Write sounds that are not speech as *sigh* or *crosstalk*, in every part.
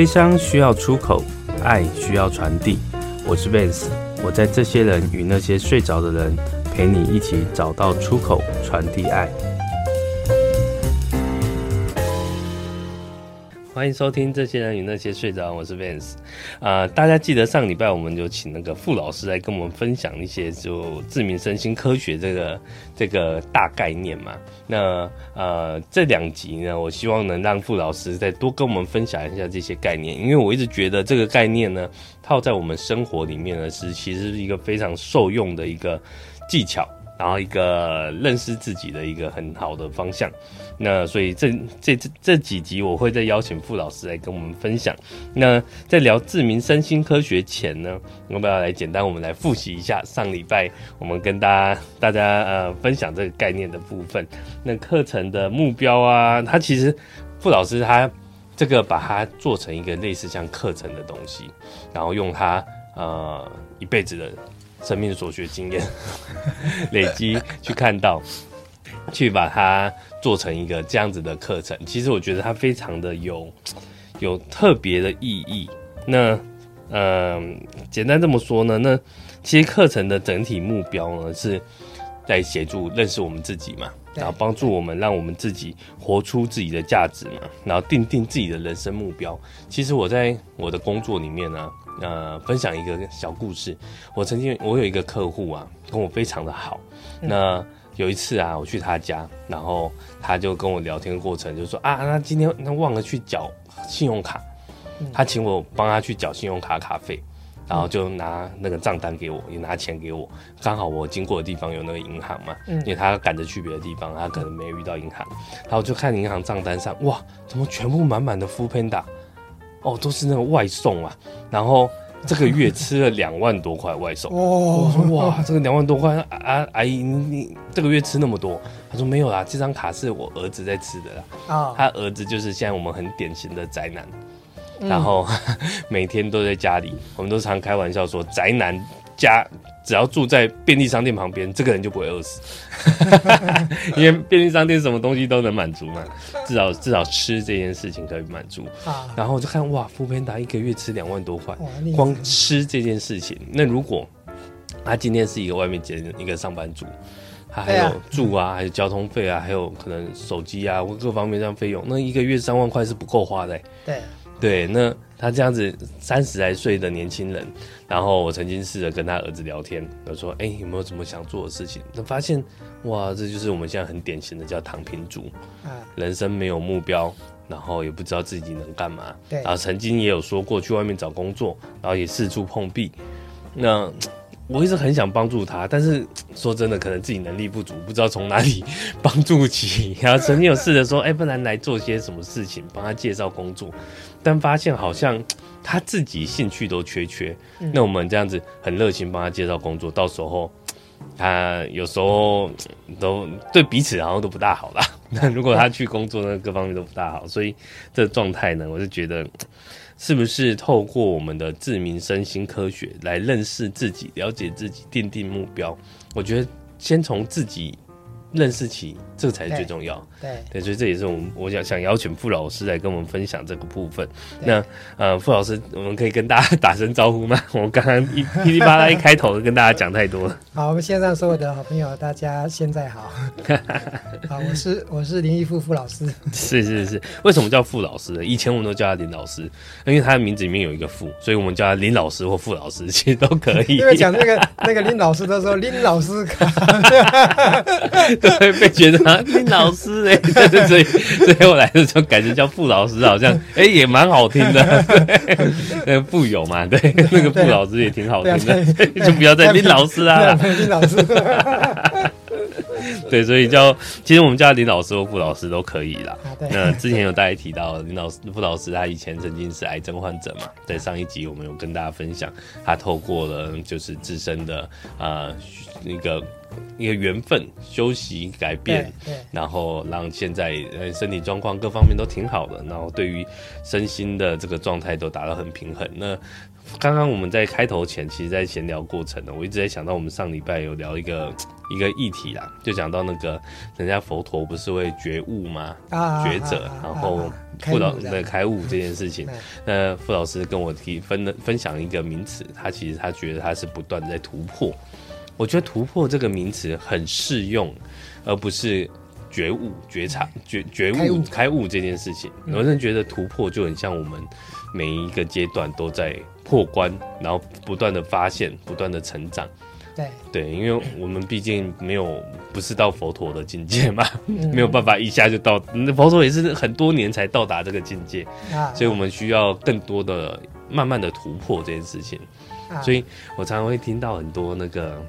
悲伤需要出口，爱需要传递。我是 Vance，我在这些人与那些睡着的人，陪你一起找到出口，传递爱。欢迎收听《这些人与那些睡着》，我是 Vance。啊、呃，大家记得上礼拜我们就请那个傅老师来跟我们分享一些就自明身心科学这个这个大概念嘛。那呃这两集呢，我希望能让傅老师再多跟我们分享一下这些概念，因为我一直觉得这个概念呢，套在我们生活里面呢，是其实是一个非常受用的一个技巧。然后一个认识自己的一个很好的方向，那所以这这这这几集我会再邀请傅老师来跟我们分享。那在聊自明身心科学前呢，要不要来简单我们来复习一下上礼拜我们跟大家大家呃分享这个概念的部分？那课程的目标啊，他其实傅老师他这个把它做成一个类似像课程的东西，然后用他呃一辈子的。生命所学经验累积，去看到，去把它做成一个这样子的课程。其实我觉得它非常的有有特别的意义。那嗯、呃，简单这么说呢，那其实课程的整体目标呢，是在协助认识我们自己嘛，然后帮助我们让我们自己活出自己的价值嘛，然后定定自己的人生目标。其实我在我的工作里面呢。呃，分享一个小故事。我曾经，我有一个客户啊，跟我非常的好。那有一次啊，我去他家，然后他就跟我聊天的过程，就说啊，那今天他忘了去缴信用卡，他请我帮他去缴信用卡卡费，然后就拿那个账单给我，也拿钱给我。刚好我经过的地方有那个银行嘛，因为他赶着去别的地方，他可能没遇到银行，然后就看银行账单上，哇，怎么全部满满的 foodpanda 哦，都是那个外送啊，然后这个月吃了两万多块外送。*laughs* 哦，我说哇，这个两万多块啊，阿姨你你这个月吃那么多？他说没有啦，这张卡是我儿子在吃的啦。啊，他儿子就是现在我们很典型的宅男，然后 *laughs* 每天都在家里，我们都常开玩笑说宅男家。只要住在便利商店旁边，这个人就不会饿死，*laughs* 因为便利商店什么东西都能满足嘛，*laughs* 至少至少吃这件事情可以满足。然后我就看哇，foodpanda 一个月吃两万多块，光吃这件事情。那如果他今天是一个外面接一个上班族，他还有住啊，还有交通费啊，还有可能手机啊或各方面这样费用，那一个月三万块是不够花的欸。对。对，那他这样子三十来岁的年轻人，然后我曾经试着跟他儿子聊天，我说：“哎，有没有什么想做的事情？”他发现，哇，这就是我们现在很典型的叫躺平族，人生没有目标，然后也不知道自己能干嘛。对，然后曾经也有说过去外面找工作，然后也四处碰壁。那我一直很想帮助他，但是说真的，可能自己能力不足，不知道从哪里 *laughs* 帮助起。然后曾经有试着说：“哎，不然来做些什么事情，帮他介绍工作。”但发现好像 *tsk* 他自己兴趣都缺缺，嗯、那我们这样子很热情帮他介绍工作，到时候 *tsk* 他有时候 *tsk* 都对彼此好像都不大好啦。*laughs* 那如果他去工作，那各方面都不大好，所以这状态呢，我就觉得是不是透过我们的自明身心科学来认识自己、了解自己、定定目标？我觉得先从自己。认识起，这个才是最重要。对对，对，所以这也是我们我想想邀请傅老师来跟我们分享这个部分。那呃，傅老师，我们可以跟大家打声招呼吗？*laughs* 我刚刚一噼里啪啦一开头跟大家讲太多了。*laughs* 好，我们线上所有的好朋友，大家现在好。*laughs* 好，我是我是林义富傅老师。是是是，为什么叫傅老师呢？以前我们都叫他林老师，因为他的名字里面有一个傅，所以我们叫他林老师或傅老师，其实都可以。因为讲那个那个林老师的时候，林老师。*laughs* 对，被觉得啊，林老师 *laughs* 哎，对对，所以最后来的时候感觉叫傅老师，好像 *laughs* 哎、欸、也蛮好听的。那个傅有嘛？对，那个傅老师也挺好听的，就不要再林老师啊，林老师。对，所以叫其实我们叫林老师或傅老师都可以啦。那之前有大家提到林老师、傅老师，他以前曾经是癌症患者嘛，在上一集我们有跟大家分享，他透过了就是自身的啊、呃、那个。一个缘分，休息改变，对，然后让现在呃身体状况各方面都挺好的，然后对于身心的这个状态都达到很平衡。那刚刚我们在开头前，其实，在闲聊过程呢，我一直在想到我们上礼拜有聊一个一个议题啦，就讲到那个人家佛陀不是会觉悟吗？啊，觉者，然后傅老的开悟这件事情，那傅老师跟我提分分享一个名词，他其实他觉得他是不断在突破。我觉得突破这个名词很适用，而不是觉悟、觉察、觉觉悟、开悟这件事情。我真的觉得突破就很像我们每一个阶段都在破关，然后不断的发现、不断的成长。对对，因为我们毕竟没有不是到佛陀的境界嘛，*laughs* 没有办法一下就到。佛陀也是很多年才到达这个境界，所以我们需要更多的慢慢的突破这件事情。所以我常常会听到很多那个。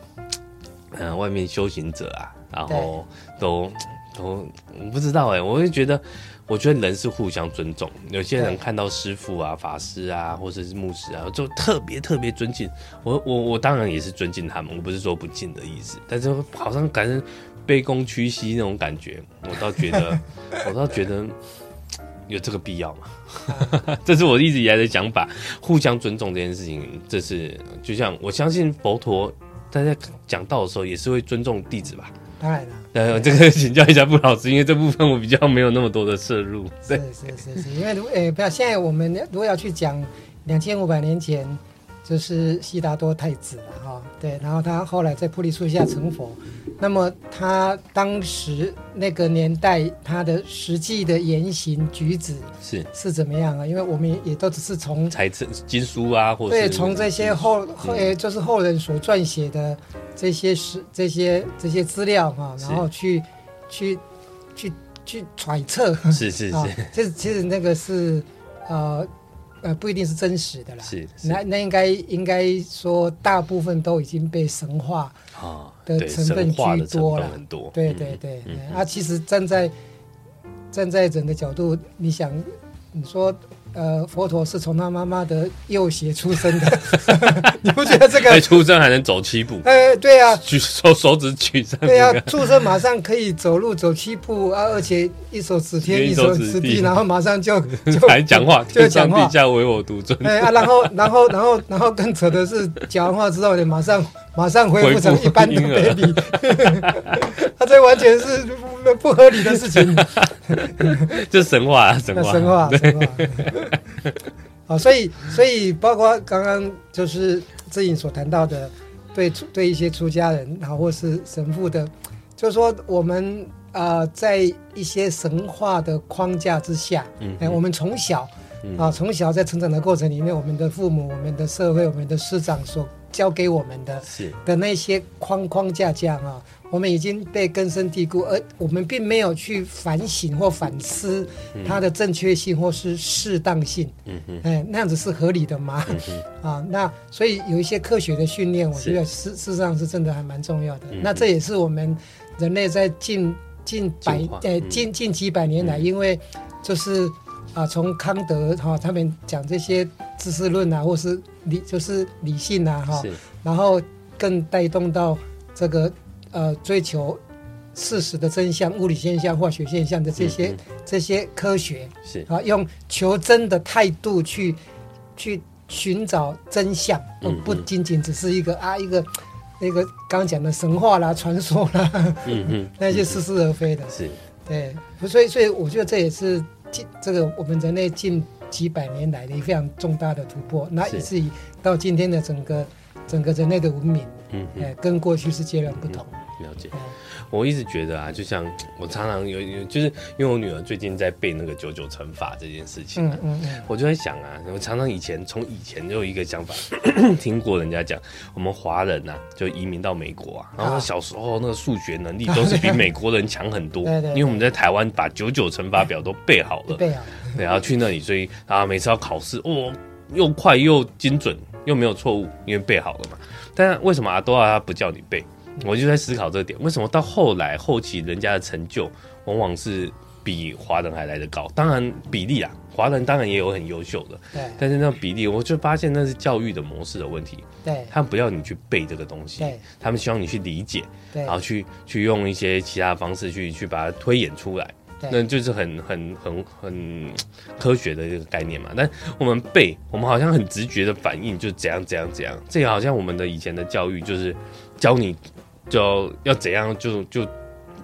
嗯，外面修行者啊，然后都都我不知道哎、欸，我会觉得，我觉得人是互相尊重。有些人看到师傅啊、法师啊，或者是牧师啊，就特别特别尊敬。我我我当然也是尊敬他们，我不是说不敬的意思，但是好像感觉卑躬屈膝那种感觉，我倒觉得，*laughs* 我倒觉得有这个必要吗？*laughs* 这是我一直以来的想法，互相尊重这件事情，这是就像我相信佛陀。大家讲道的时候也是会尊重弟子吧？当然了。呃，这个请教一下布老师，因为这部分我比较没有那么多的摄入。是是是是，因为如诶，不要现在我们如果要去讲两千五百年前，就是悉达多太子了哈。对，然后他后来在菩提树下成佛。那么他当时那个年代，他的实际的言行举止是是怎么样啊？因为我们也都只是从财经经书啊，或者对，从这些后后诶，就是后人所撰写的这些史这些这些资料哈，然后去去去去揣测，是 *laughs* 是是，其实其实那个是呃。呃，不一定是真实的啦。是，是那那应该应该说，大部分都已经被神化的成分居多了。对对对，嗯嗯、啊，其实站在站在人的角度，你想，你说。呃，佛陀是从他妈妈的右胁出生的，*laughs* *laughs* 你不觉得这个？出生还能走七步？呃，对啊，举手手指举上。对啊，出生马上可以走路走七步啊，而且一手指天一手指地，然后马上就 *laughs* 就还讲话，就讲话，地下唯我独尊。哎啊，然后然后然后然后更扯的是，讲完话之后，你马上马上恢复成一般的 baby，*laughs* 他这完全是不合理的事情。就神话啊，神话，神话，神话。好，所以所以包括刚刚就是志颖所谈到的，对对一些出家人，然后或是神父的，就是说我们呃在一些神话的框架之下，嗯，哎，我们从小啊从小在成长的过程里面，我们的父母、我们的社会、我们的师长所教给我们的，是的那些框框架架啊。我们已经被根深蒂固，而我们并没有去反省或反思它的正确性或是适当性。嗯嗯，哎，那样子是合理的吗？嗯、*laughs* 啊，那所以有一些科学的训练，我觉得事事实上是真的还蛮重要的。那这也是我们人类在近近百呃近近几百年来，因为就是啊，从康德哈、啊、他们讲这些知识论啊，或是理就是理性啊哈，然后更带动到这个。呃，追求事实的真相、物理现象、化学现象的这些、嗯、这些科学是。啊，用求真的态度去去寻找真相，不仅仅只是一个啊一个那个刚刚讲的神话啦、*laughs* 传说啦，嗯 *laughs* 嗯，那些似是而非的，是。对，所以所以我觉得这也是近这个我们人类近几百年来的一个非常重大的突破，那以至于到今天的整个整个人类的文明。嗯，哎，跟过去是截然不同。嗯、了解，我一直觉得啊，就像 *tsk* 我常常有有，就是因为我女儿最近在背那个九九乘法这件事情，嗯嗯嗯，我就在想啊，我常常以前从以前就有一个想法，*clears throat* 听过人家讲，我们华人呐、啊，就移民到美国啊，然后小时候那个数学能力都是比美国人强很多，*laughs* 对对，因为我们在台湾把九九乘法表都背好了，背好，然后去那里，所以啊，每次要考试，哦，又快又精准，又没有错误，因为背好了嘛。但为什么阿多啊他不叫你背？我就在思考这点，为什么到后来后期人家的成就往往是比华人还来得高。当然比例啊，华人当然也有很优秀的，对。但是那比例，我就发现那是教育的模式的问题。对。他们不要你去背这个东西，对。他们希望你去理解，对。然后去去用一些其他的方式去去把它推演出来。那就是很很很很科学的一个概念嘛。但我们背，我们好像很直觉的反应，就怎样怎样怎样。这个好像我们的以前的教育就是教你，就要怎样就就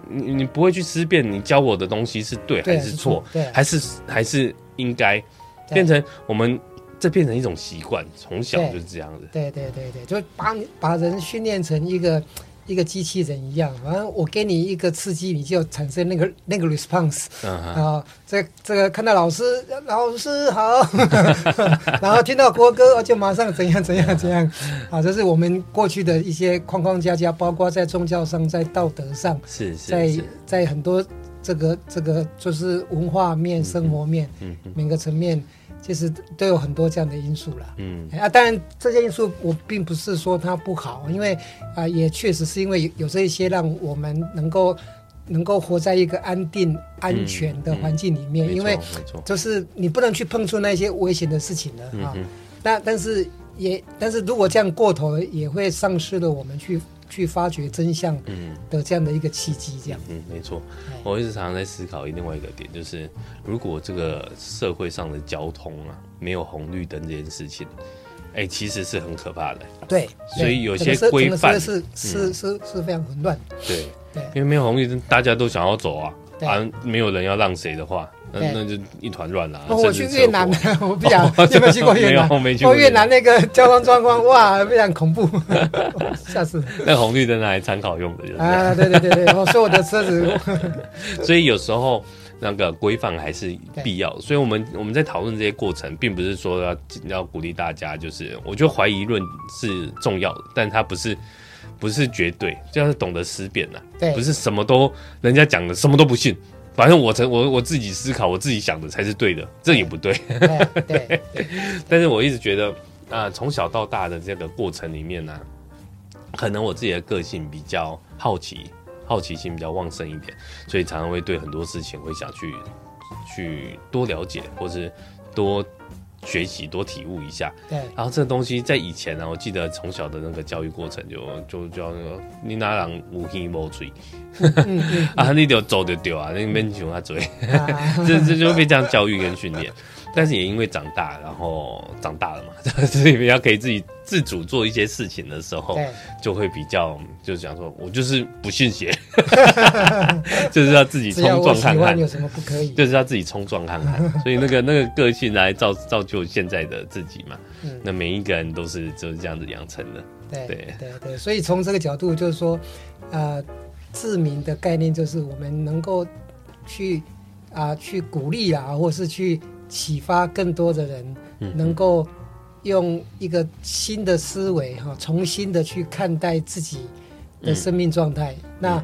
你你不会去思辨，你教我的东西是对还是错，还是还是应该变成我们这变成一种习惯，从小就是这样子。对对对对，就把你把人训练成一个。一个机器人一样，反正我给你一个刺激，你就产生那个那个 response、uh -huh. 啊。这这个看到老师，老师好，*laughs* 然后听到国歌，就马上怎样怎样怎样。*laughs* 啊，这是我们过去的一些框框架架，包括在宗教上，在道德上，是是是在在很多这个这个就是文化面、生活面，嗯嗯、每个层面。其实都有很多这样的因素了，嗯啊，当然这些因素我并不是说它不好，因为啊、呃，也确实是因为有有这一些让我们能够能够活在一个安定、安全的环境里面，嗯嗯、因为就是你不能去碰触那些危险的事情了啊。那、嗯、但是也但是如果这样过头，也会丧失了我们去。去发掘真相的这样的一个契机，这样嗯，嗯，没错。我一直常常在思考另外一个点，就是如果这个社会上的交通啊没有红绿灯这件事情，哎、欸，其实是很可怕的。对，所以有些规范是是是是非常混乱。对对，因为没有红绿灯，大家都想要走啊，啊，没有人要让谁的话。那那就一团乱了。我去越南，我不想。*laughs* 你有没有去过越南？我没去过。越南那个交通状况，哇，非常恐怖。*laughs* 下次。*laughs* 那红绿灯来参考用的，就是。啊，对对对对，我说我的车子。所以有时候那个规范还是必要。所以我们我们在讨论这些过程，并不是说要要鼓励大家，就是我觉得怀疑论是重要的，但它不是不是绝对，就要是懂得思辨呐。对。不是什么都人家讲的，什么都不信。反正我成我我自己思考，我自己想的才是对的，这也不对。对，对 *laughs* 但是我一直觉得啊，从、呃、小到大的这个过程里面呢、啊，可能我自己的个性比较好奇，好奇心比较旺盛一点，所以常常会对很多事情会想去去多了解，或是多。学习多体悟一下，对。然后这个东西在以前呢、啊，我记得从小的那个教育过程就就叫那个你哪人无心无嘴，*laughs* 啊，你就走就丢啊，你没想他嘴，*laughs* 这这就被这样教育跟训练。但是也因为长大，然后长大了嘛，*laughs* 所以比较可以自己自主做一些事情的时候，就会比较就是讲说，我就是不信邪，*laughs* 就是要自己冲撞看看，有什么不可以？就是要自己冲撞看看，*laughs* 所以那个那个个性来造造就现在的自己嘛。嗯、那每一个人都是就是这样子养成的。对对对对，所以从这个角度就是说，呃，自明的概念就是我们能够去啊、呃、去鼓励啊，或是去。启发更多的人，能够用一个新的思维哈，重新的去看待自己的生命状态。那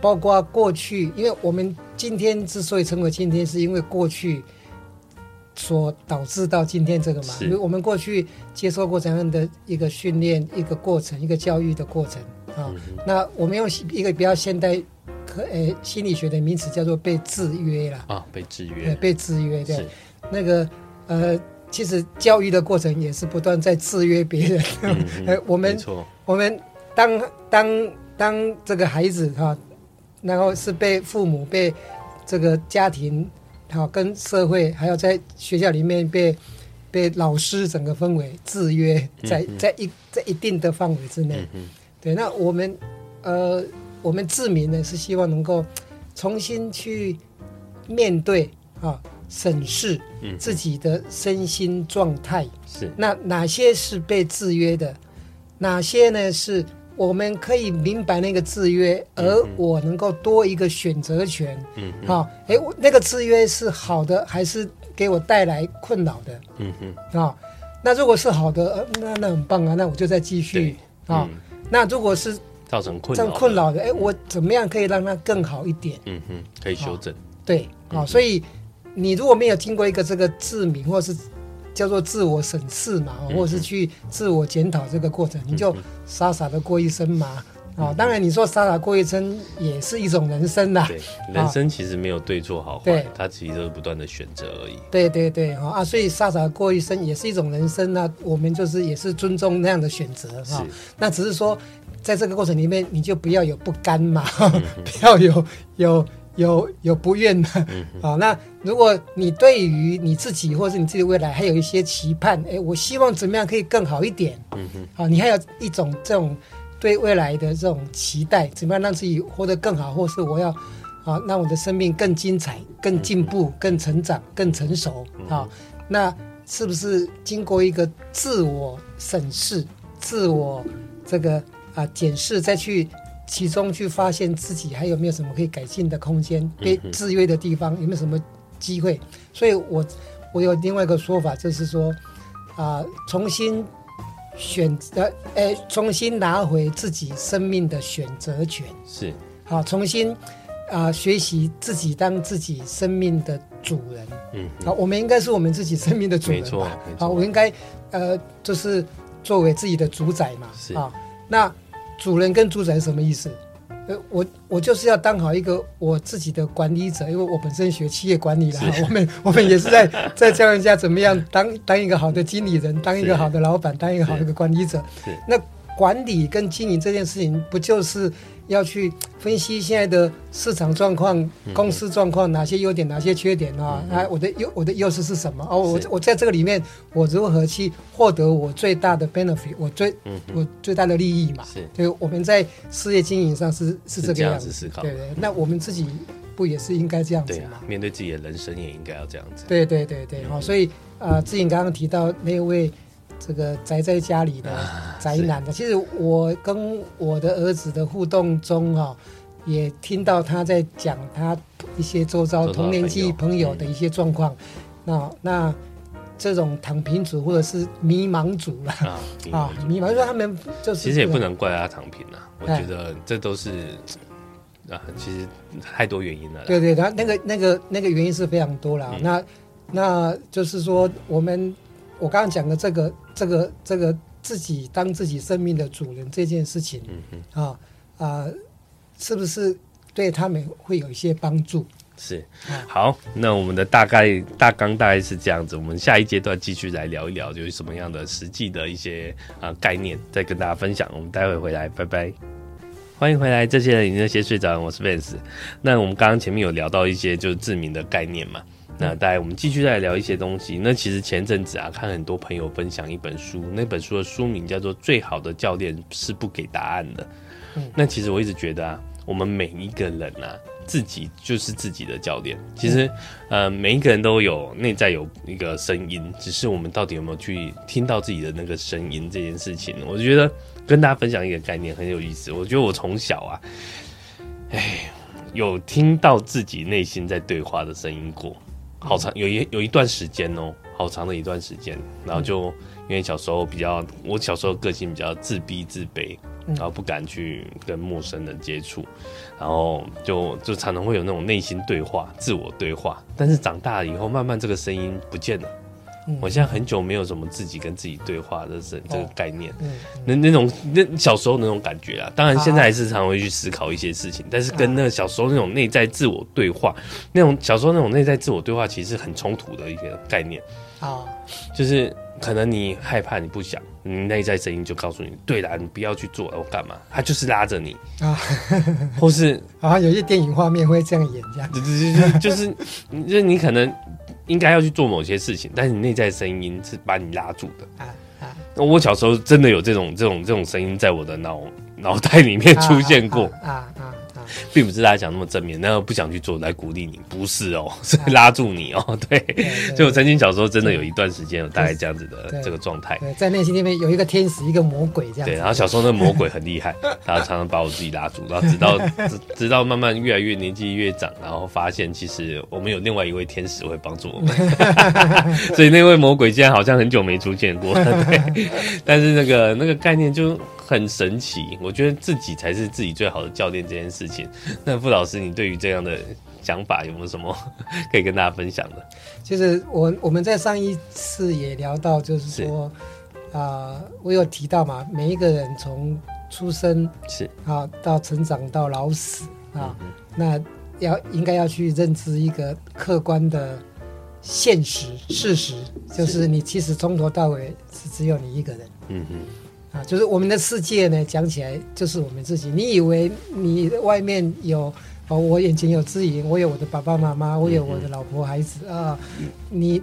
包括过去，因为我们今天之所以成为今天，是因为过去所导致到今天这个嘛。因为我们过去接受过怎样的一个训练、一个过程、一个教育的过程啊？那我们用一个比较现代科呃心理学的名词叫做被制约了啊，被制约，对，被制约对。那个呃，其实教育的过程也是不断在制约别人。嗯嗯、*laughs* 我们我们当当当这个孩子哈、啊，然后是被父母、被这个家庭、好、啊、跟社会，还有在学校里面被被老师整个氛围制约在，在在一在一定的范围之内、嗯。对，那我们呃，我们自明呢是希望能够重新去面对啊。审视自己的身心状态、嗯、是那哪些是被制约的，哪些呢是我们可以明白那个制约，而我能够多一个选择权。嗯，好，哎，那个制约是好的还是给我带来困扰的？嗯哼，啊，那如果是好的，那那很棒啊，那我就再继续啊、嗯。那如果是造成困扰困扰的，哎，我怎么样可以让它更好一点？嗯哼，可以修正。对，啊、嗯，所以。你如果没有经过一个这个自明，或是叫做自我审视嘛，或者是去自我检讨这个过程，你就傻傻的过一生嘛，啊。当然，你说傻傻过一生也是一种人生啦。对，人生其实没有对错好坏，对，它其实都是不断的选择而已。对对对，哈啊，所以傻傻过一生也是一种人生那我们就是也是尊重那样的选择哈。那只是说，在这个过程里面，你就不要有不甘嘛，*laughs* 不要有有。有有不愿的，好，那如果你对于你自己或者是你自己的未来还有一些期盼，哎，我希望怎么样可以更好一点，嗯哼，好，你还有一种这种对未来的这种期待，怎么样让自己活得更好，或是我要，啊，让我的生命更精彩、更进步、更成长、更成熟，啊，那是不是经过一个自我审视、自我这个啊检视再去？其中去发现自己还有没有什么可以改进的空间，被制约的地方有没有什么机会？所以我我有另外一个说法，就是说啊、呃，重新选择，哎、呃，重新拿回自己生命的选择权，是好，重新啊、呃，学习自己当自己生命的主人。嗯，好，我们应该是我们自己生命的主人吧？好，我应该呃，就是作为自己的主宰嘛。是啊，那。主人跟主宰是什么意思？呃，我我就是要当好一个我自己的管理者，因为我本身学企业管理的，*laughs* 我们我们也是在在教人家怎么样当当一个好的经理人，当一个好的老板，当一个好的管理者。那管理跟经营这件事情，不就是？要去分析现在的市场状况、公司状况，哪些优点、哪些缺点啊？啊，我的优我的优势是什么？哦，我我在这个里面，我如何去获得我最大的 benefit，我最我最大的利益嘛？是，所以我们在事业经营上是是这个样子思考。对对，那我们自己不也是应该这样子吗？面对自己的人生也应该要这样子。对对对对，好，所以啊，志颖刚刚提到那位。这个宅在家里的宅男的，其实我跟我的儿子的互动中哈，也听到他在讲他一些周遭同年纪朋友的一些状况。那那这种躺平族或者是迷茫族了，*laughs* 啊，迷茫，说他们就是其实也不能怪他躺平啊，我觉得这都是啊，其实太多原因了。对对，他那个那个那个原因是非常多了。那那就是说我们。我刚刚讲的这个、这个、这个自己当自己生命的主人这件事情，嗯哼，啊啊，是不是对他们会有一些帮助？是，好，那我们的大概大纲大概是这样子，我们下一阶段继续来聊一聊，就是什么样的实际的一些啊概念，再跟大家分享。我们待会回来，拜拜，欢迎回来。这些人，已经先睡着，我是 Vance。那我们刚刚前面有聊到一些就是自明的概念嘛。那大家我们继续再来聊一些东西。那其实前阵子啊，看很多朋友分享一本书，那本书的书名叫做《最好的教练是不给答案的》。嗯，那其实我一直觉得啊，我们每一个人啊，自己就是自己的教练。其实，呃，每一个人都有内在有一个声音，只是我们到底有没有去听到自己的那个声音这件事情。我觉得跟大家分享一个概念很有意思。我觉得我从小啊，哎，有听到自己内心在对话的声音过。好长有一有一段时间哦，好长的一段时间，然后就因为小时候比较，我小时候个性比较自闭自卑，然后不敢去跟陌生人接触，然后就就常常会有那种内心对话、自我对话，但是长大了以后，慢慢这个声音不见了。我现在很久没有什么自己跟自己对话的这这个概念，那那种那小时候那种感觉啊，当然现在还是常常会去思考一些事情，但是跟那个小时候那种内在自我对话，那种小时候那种内在自我对话，其实是很冲突的一个概念。啊，就是可能你害怕，你不想，你内在声音就告诉你，对啦，你不要去做，我干嘛？他就是拉着你。啊，或是好 *laughs* 像有些电影画面会这样演，这样，就是就是 *laughs* 就是你可能。应该要去做某些事情，但是你内在声音是把你拉住的。啊啊！我小时候真的有这种这种这种声音在我的脑脑袋里面出现过。啊啊！啊并不是大家讲那么正面，那个不想去做来鼓励你，不是哦，*laughs* 是拉住你哦。*laughs* 对，就我曾经小时候真的有一段时间有大概这样子的这个状态。在内心里面有一个天使，一个魔鬼这样。对，然后小时候那个魔鬼很厉害，*laughs* 他常常把我自己拉住，然后直到直直到慢慢越来越年纪越长，然后发现其实我们有另外一位天使会帮助我们，所以那位魔鬼竟然好像很久没出现过。对，但是那个那个概念就。很神奇，我觉得自己才是自己最好的教练这件事情。那傅老师，你对于这样的想法有没有什么 *laughs* 可以跟大家分享的？其实我我们在上一次也聊到，就是说啊、呃，我有提到嘛，每一个人从出生是啊，到成长到老死啊，嗯、那要应该要去认知一个客观的现实事实，就是你其实从头到尾是只有你一个人。嗯哼，啊，就是我们的世界呢，讲起来就是我们自己。你以为你外面有哦，我眼前有自己，我有我的爸爸妈妈，我有我的老婆孩子啊，你。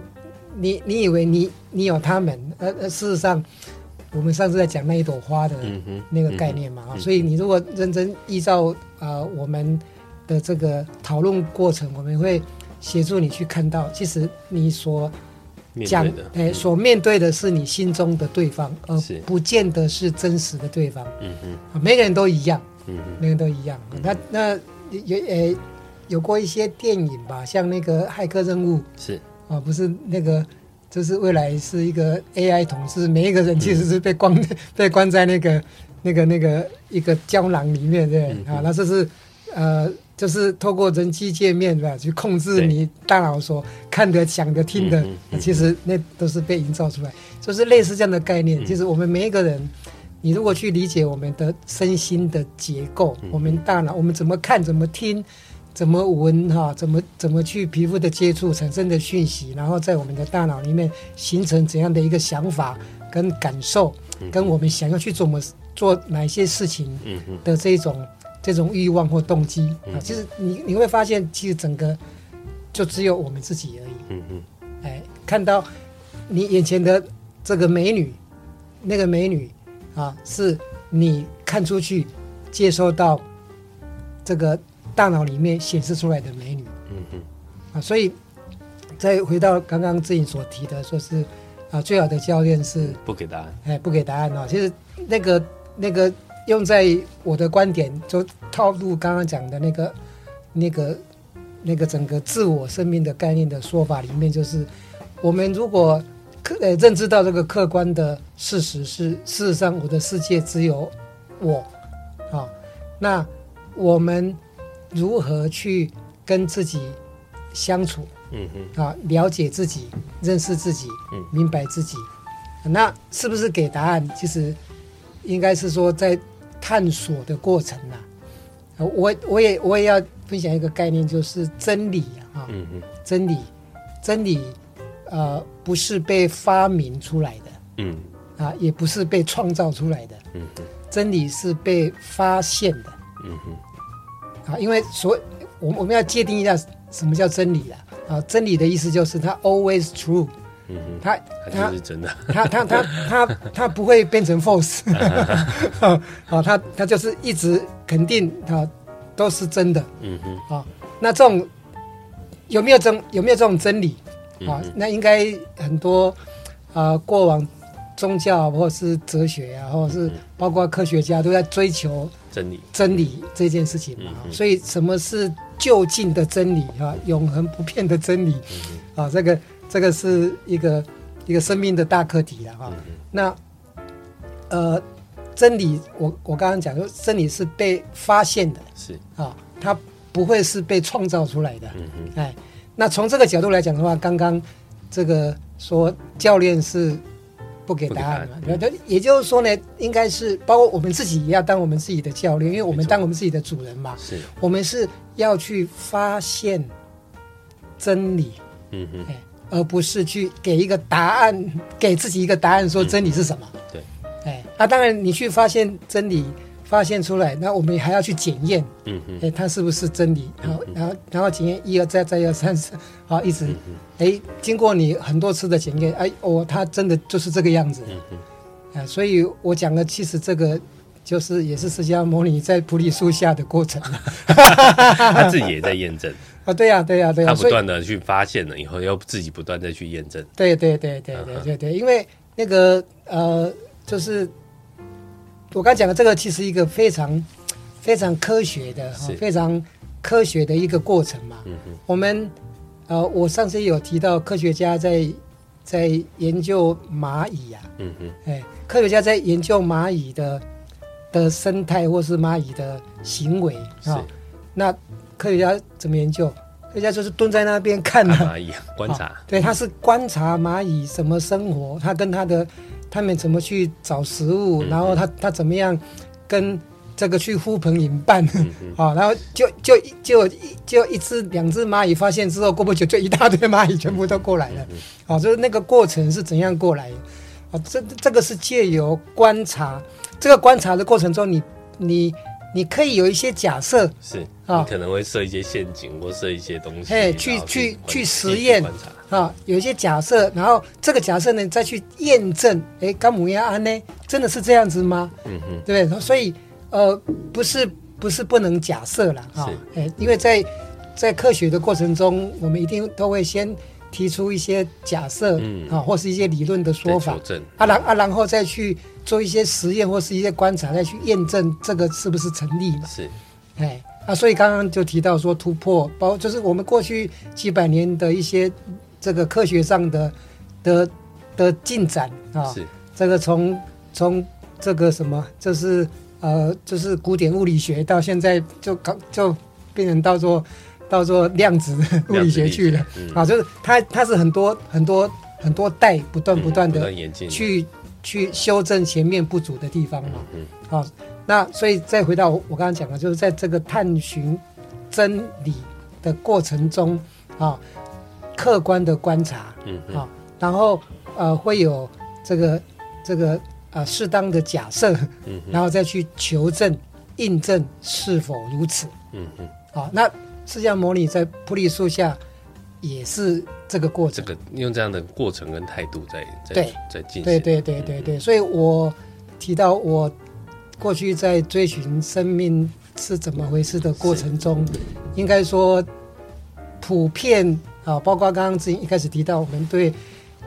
你你以为你你有他们，呃呃，事实上，我们上次在讲那一朵花的那个概念嘛，啊、嗯嗯，所以你如果认真依照呃我们的这个讨论过程，我们会协助你去看到，其实你所讲哎所面对的是你心中的对方，而不见得是真实的对方。嗯嗯，每个人都一样，嗯嗯，每个人都一样。嗯、那那有呃有过一些电影吧，像那个《骇客任务》是。啊，不是那个，就是未来是一个 AI 统治，每一个人其实是被关、嗯、*laughs* 被关在那个那个那个一个胶囊里面，对、嗯、啊，那这是呃，就是透过人机界面对吧，去控制你大脑所看的、想的、听的、嗯，其实那都是被营造出来，就是类似这样的概念。其实我们每一个人，你如果去理解我们的身心的结构，嗯、我们大脑我们怎么看、怎么听。怎么闻哈？怎么怎么去皮肤的接触产生的讯息，然后在我们的大脑里面形成怎样的一个想法跟感受，跟我们想要去怎么做哪些事情的这种这种欲望或动机啊？其实你你会发现，其实整个就只有我们自己而已。嗯嗯。哎，看到你眼前的这个美女，那个美女啊，是你看出去接收到这个。大脑里面显示出来的美女，嗯嗯，啊，所以再回到刚刚自己所提的，说是啊，最好的教练是不给答案，哎，不给答案啊。其实那个那个用在我的观点，就套路刚刚讲的那个那个那个整个自我生命的概念的说法里面，就是我们如果客呃认知到这个客观的事实是，事实上我的世界只有我，啊，那我们。如何去跟自己相处？嗯嗯，啊，了解自己，认识自己，嗯，明白自己，那是不是给答案？其实应该是说在探索的过程呐。我我也我也要分享一个概念，就是真理啊，嗯嗯，真理，真理，呃，不是被发明出来的，嗯，啊，也不是被创造出来的，嗯嗯，真理是被发现的，嗯哼。啊，因为所我我们要界定一下什么叫真理啊？啊，真理的意思就是它 always true，嗯哼，它它是真的，*laughs* 他他他他他不会变成 false，*laughs* 好，他他就是一直肯定它都是真的，嗯哼，啊，那这种有没有真有没有这种真理？啊，那应该很多啊过往。宗教或者是哲学啊，或者是包括科学家都在追求真理，真理这件事情嘛。所以，什么是就近的真理啊？永恒不变的真理啊？这个这个是一个一个生命的大课题了哈。那呃，真理，我我刚刚讲说，真理是被发现的，是啊，它不会是被创造出来的。哎，那从这个角度来讲的话，刚刚这个说教练是。不给答案嘛？对，也就是说呢，应该是包括我们自己也要当我们自己的教练，因为我们当我们自己的主人嘛。是，我们是要去发现真理，嗯哼，而不是去给一个答案，给自己一个答案，说真理是什么？嗯、对，哎，那当然，你去发现真理。发现出来，那我们还要去检验，嗯嗯，哎，它是不是真理？然后，然后，然后检验一而再，再而三，好，一直，哎、嗯，经过你很多次的检验，哎，哦，它真的就是这个样子，嗯嗯，啊，所以我讲的其实这个就是也是释迦牟尼在菩提树下的过程，*laughs* 他自己也在验证啊，对呀、啊，对呀、啊，对呀、啊，他不断的去发现了以后，要自己不断的去验证，对对对对对对对，因为那个呃，就是。我刚讲的这个，其实一个非常非常科学的、非常科学的一个过程嘛。嗯、我们呃，我上次有提到科学家在在研究蚂蚁呀、啊。嗯哼。哎，科学家在研究蚂蚁的的生态或是蚂蚁的行为啊。那科学家怎么研究？科学家就是蹲在那边看、蚂蚁，观察。对，他是观察蚂蚁什么生活，他跟他的。他们怎么去找食物？然后他他怎么样跟这个去呼朋引伴，啊、嗯 *laughs* 哦，然后就就就就一只两只蚂蚁发现之后，过不久就一大堆蚂蚁全部都过来了，啊、就是那个过程是怎样过来的？啊、哦，这这个是借由观察，这个观察的过程中你，你你。你可以有一些假设，是啊，可能会设一些陷阱或设一些东西，哎，去去去实验啊，有一些假设，然后这个假设呢再去验证，哎，甘姆亚安呢？真的是这样子吗？嗯哼，对不对？所以呃，不是不是不能假设了啊，哎，因为在在科学的过程中，我们一定都会先。提出一些假设，嗯。啊，或是一些理论的说法，啊，然啊，然后再去做一些实验或是一些观察，再去验证这个是不是成立嘛？是，哎，啊，所以刚刚就提到说突破，包括就是我们过去几百年的一些这个科学上的的的进展啊，是这个从从这个什么，这是呃，就是古典物理学到现在就搞就变成到做。到做量子 *laughs* 物理学去了，嗯、啊，就是它它是很多很多很多代不断不断的去、嗯、去修正前面不足的地方嘛，嗯，好、啊，那所以再回到我我刚刚讲的，就是在这个探寻真理的过程中啊，客观的观察，嗯，啊，然后呃会有这个这个呃适当的假设，嗯，然后再去求证印证是否如此，嗯嗯，好、啊，那。释迦牟尼在菩提树下，也是这个过程。这个用这样的过程跟态度在在在进行。对对对对对，所以我提到我过去在追寻生命是怎么回事的过程中，应该说普遍啊，包括刚刚之前一开始提到，我们对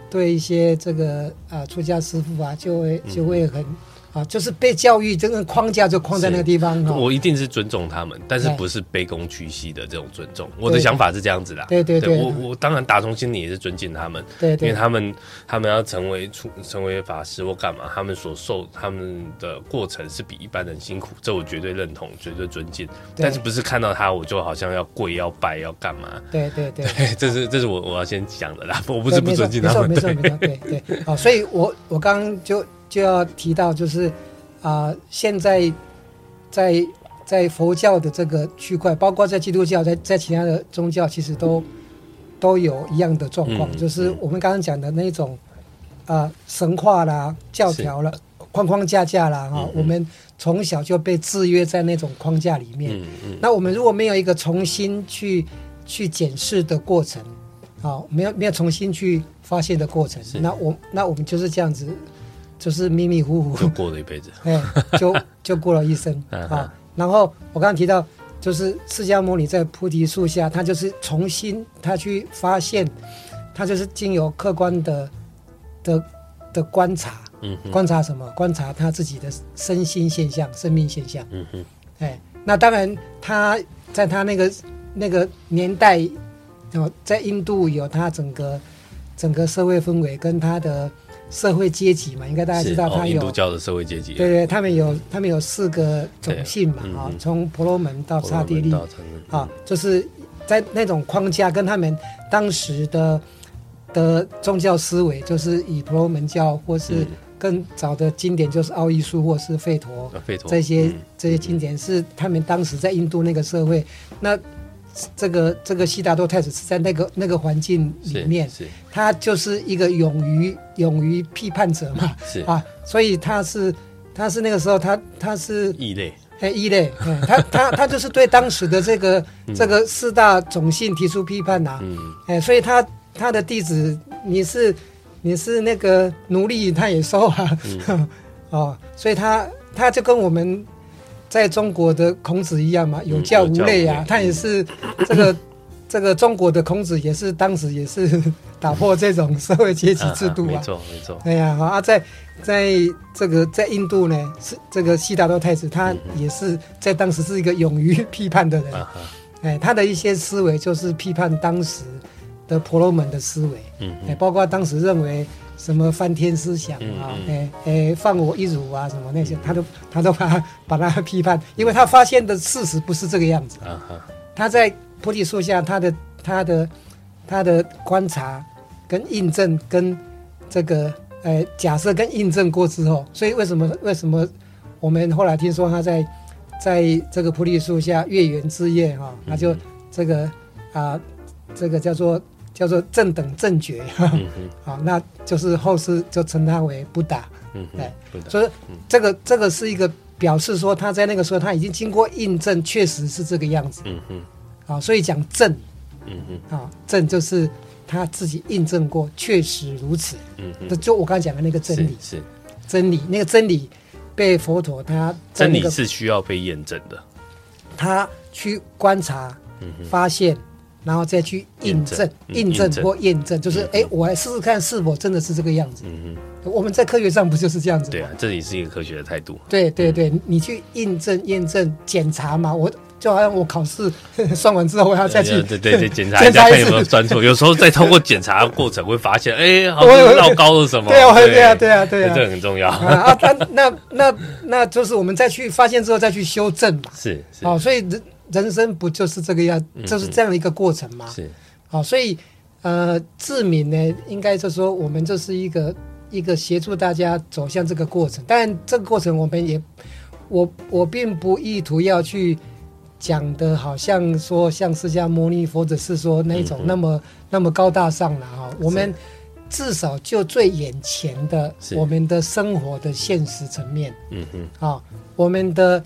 对一些这个啊出家师傅啊，就会就会很。啊，就是被教育，这个框架就框在那个地方。我一定是尊重他们，但是不是卑躬屈膝的这种尊重。我的想法是这样子的。对对对，我我当然打从心里也是尊敬他们。对对，因为他们他们要成为出成为法师或干嘛，他们所受他们的过程是比一般人辛苦，这我绝对认同，绝对尊敬。但是不是看到他我就好像要跪要拜要干嘛？对对对，*laughs* 这是这是我我要先讲的啦。我不是不尊敬他们。没错没错没错，对对。好，所以我我刚刚就。就要提到，就是啊、呃，现在在在佛教的这个区块，包括在基督教，在在其他的宗教，其实都都有一样的状况，嗯、就是我们刚刚讲的那种啊、呃、神话啦、教条啦、框框架架啦，哈、嗯，我们从小就被制约在那种框架里面。那我们如果没有一个重新去去检视的过程，啊，没有没有重新去发现的过程，那我那我们就是这样子。就是迷迷糊糊就过了一辈子，*laughs* 哎，就就过了一生 *laughs* 啊。然后我刚刚提到，就是释迦牟尼在菩提树下，他就是重新他去发现，他就是经由客观的的的观察，嗯，观察什么？观察他自己的身心现象、生命现象，嗯哼，哎，那当然他在他那个那个年代，哦，在印度有他整个整个社会氛围跟他的。社会阶级嘛，应该大家知道，他有、哦、印度教的社会阶级。对对，他们有他们有四个种姓嘛，啊、嗯，从婆罗门到刹帝利，啊，就是在那种框架跟他们当时的的宗教思维，就是以婆罗门教或是更早的经典，就是奥义书或是吠陀，吠陀这些、嗯、这些经典是他们当时在印度那个社会那。这个这个悉达多太子是在那个那个环境里面，他就是一个勇于勇于批判者嘛，是。啊，所以他是他是那个时候他他是异类，哎异类，嗯他他他就是对当时的这个、嗯、这个四大种姓提出批判呐、啊，嗯，哎，所以他他的弟子你是你是那个奴隶他也收啊，嗯、*laughs* 哦，所以他他就跟我们。在中国的孔子一样嘛，有教无类啊，他也是这个这个中国的孔子也是当时也是打破这种社会阶级制度啊，没错没错。哎呀，好啊，在在这个在印度呢，是这个悉达多太子，他也是在当时是一个勇于批判的人，哎，他的一些思维就是批判当时的婆罗门的思维，嗯，哎，包括当时认为。什么翻天思想啊，哎哎，放我一乳啊，什么那些，他都他都把把他批判，因为他发现的事实不是这个样子。他在菩提树下，他的他的他的观察跟印证跟这个呃假设跟印证过之后，所以为什么为什么我们后来听说他在在这个菩提树下月圆之夜哈，他就这个啊、呃，这个叫做叫做正等正觉，*laughs* 好、那就是后世就称他为不打。嗯，对，所以这个这个是一个表示说他在那个时候他已经经过印证，确实是这个样子。嗯哼，啊、哦，所以讲正，嗯哼，啊、哦，证就是他自己印证过，确实如此。嗯哼，就我刚才讲的那个真理。是，是。真理，那个真理被佛陀他、那个、真理是需要被验证的，他去观察，嗯，发现。然后再去印证、印证或验证，就是哎，我来试试看是否真的是这个样子。嗯嗯，我们在科学上不就是这样子？对啊，这也是一个科学的态度。对对对，你去印证、验证、检查嘛，我就好像我考试 *laughs* 算完之后，我要再去对对对 *laughs* 检查一下看有没有算错。有时候在通过检查的过程会发现，哎，好像绕高了什么？对啊，对啊，对啊，对啊，这很重要啊。那那那那就是我们再去发现之后再去修正嘛。是，好，所以。人生不就是这个样，就是这样的一个过程嘛？是，好，所以呃，志敏呢，应该就说，我们就是一个一个协助大家走向这个过程。但这个过程，我们也，我我并不意图要去讲的，好像说像释迦牟尼佛，或者是说那种那么、嗯、那么高大上了哈。我们至少就最眼前的我们的生活的现实层面，嗯嗯，啊，我们的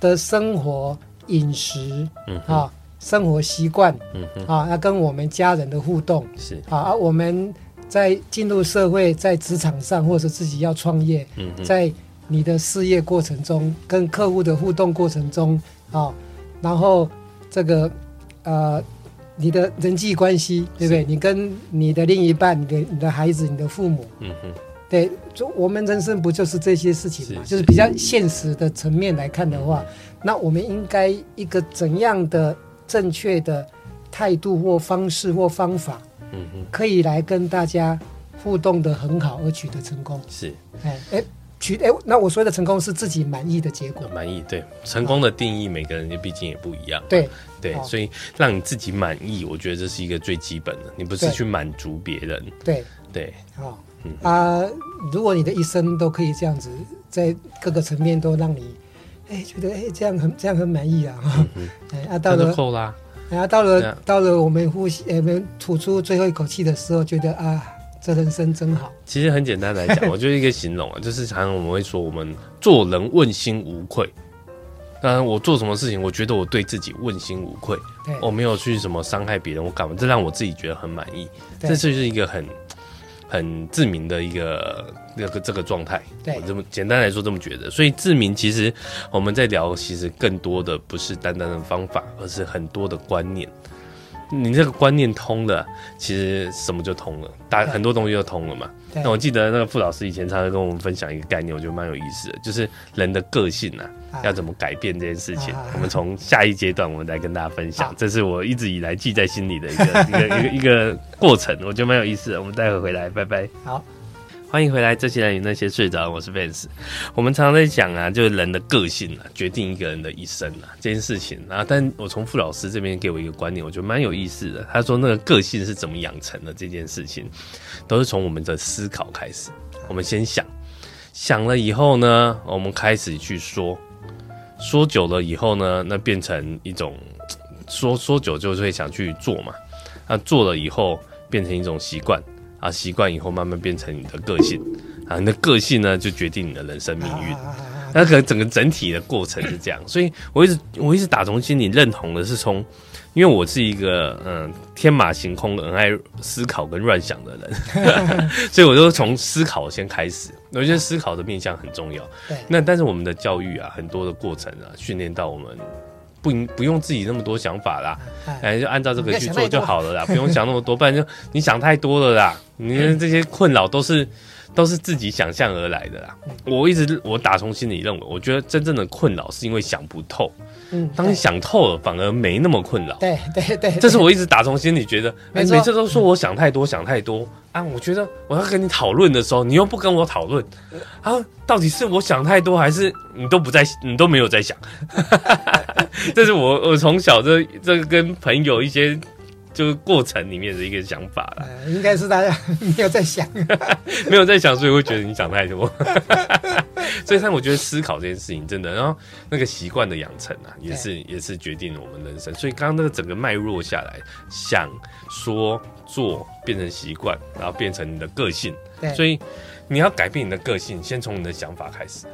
的生活。饮食，嗯啊，生活习惯，嗯啊，要跟我们家人的互动是。啊，啊，我们在进入社会，在职场上，或者自己要创业，嗯，在你的事业过程中，跟客户的互动过程中，啊，然后这个呃，你的人际关系，对不对？你跟你的另一半，你的你的孩子，你的父母，嗯哼，对，就我们人生不就是这些事情嘛？就是比较现实的层面来看的话。那我们应该一个怎样的正确的态度或方式或方法，嗯哼，可以来跟大家互动的很好而取得成功？是，哎哎取哎，那我说的成功是自己满意的结果。满意，对，成功的定义每个人毕竟也不一样。对对，所以让你自己满意，我觉得这是一个最基本的。你不是去满足别人。对对，好，嗯啊，如果你的一生都可以这样子，在各个层面都让你。哎，觉得哎，这样很这样很满意啊！哎，啊，到了，够啦。啊，到了，到了，我们呼吸，我们吐出最后一口气的时候，觉得啊，这人生真好。其实很简单来讲，我就是一个形容啊，就是常常我们会说，我们做人问心无愧。当然，我做什么事情，我觉得我对自己问心无愧，我没有去什么伤害别人，我干嘛？这让我自己觉得很满意。这就是一个很。很自明的一个那个这个状态，对，这么简单来说这么觉得，所以自明其实我们在聊，其实更多的不是单单的方法，而是很多的观念。你这个观念通了，其实什么就通了，大很多东西就通了嘛。那我记得那个傅老师以前常常跟我们分享一个概念，我觉得蛮有意思的，就是人的个性啊，啊要怎么改变这件事情。啊、我们从下一阶段我们来跟大家分享，啊、这是我一直以来记在心里的一个一个一个一个过程，我觉得蛮有意思的。我们待会回来，拜拜。好。欢迎回来，这些人与那些睡着，我是 VANS，。我们常常在讲啊，就是人的个性啊，决定一个人的一生啊，这件事情啊。但我从傅老师这边给我一个观念，我觉得蛮有意思的。他说那个个性是怎么养成的？这件事情都是从我们的思考开始。我们先想，想了以后呢，我们开始去说，说久了以后呢，那变成一种说说久就会想去做嘛。那做了以后变成一种习惯。啊，习惯以后慢慢变成你的个性啊，你的个性呢就决定你的人生命运。那可能整个整体的过程是这样，所以我一直我一直打从心里认同的是从，因为我是一个嗯天马行空的、很爱思考跟乱想的人，*laughs* 所以我就从思考先开始。我觉得思考的面向很重要。对，那但是我们的教育啊，很多的过程啊，训练到我们。不不用自己那么多想法啦，哎，就按照这个去做就 *laughs* 好了啦，不用想那么多，不然就你想太多了啦。你看这些困扰都是都是自己想象而来的啦。我一直我打从心里认为，我觉得真正的困扰是因为想不透。嗯，当你想透了，反而没那么困扰。对对对，这是我一直打从心里觉得，每次都说我想太多，想太多。啊，我觉得我要跟你讨论的时候，你又不跟我讨论，啊，到底是我想太多，还是你都不在，你都没有在想？*laughs* 这是我我从小这这跟朋友一些就是过程里面的一个想法了。应该是大家 *laughs* 没有在想，*laughs* 没有在想，所以会觉得你想太多。*laughs* 所以，但我觉得思考这件事情真的，然后那个习惯的养成啊，也是也是决定了我们人生。所以，刚刚那个整个脉络下来，想说做变成习惯，然后变成你的个性。对，所以你要改变你的个性，先从你的想法开始。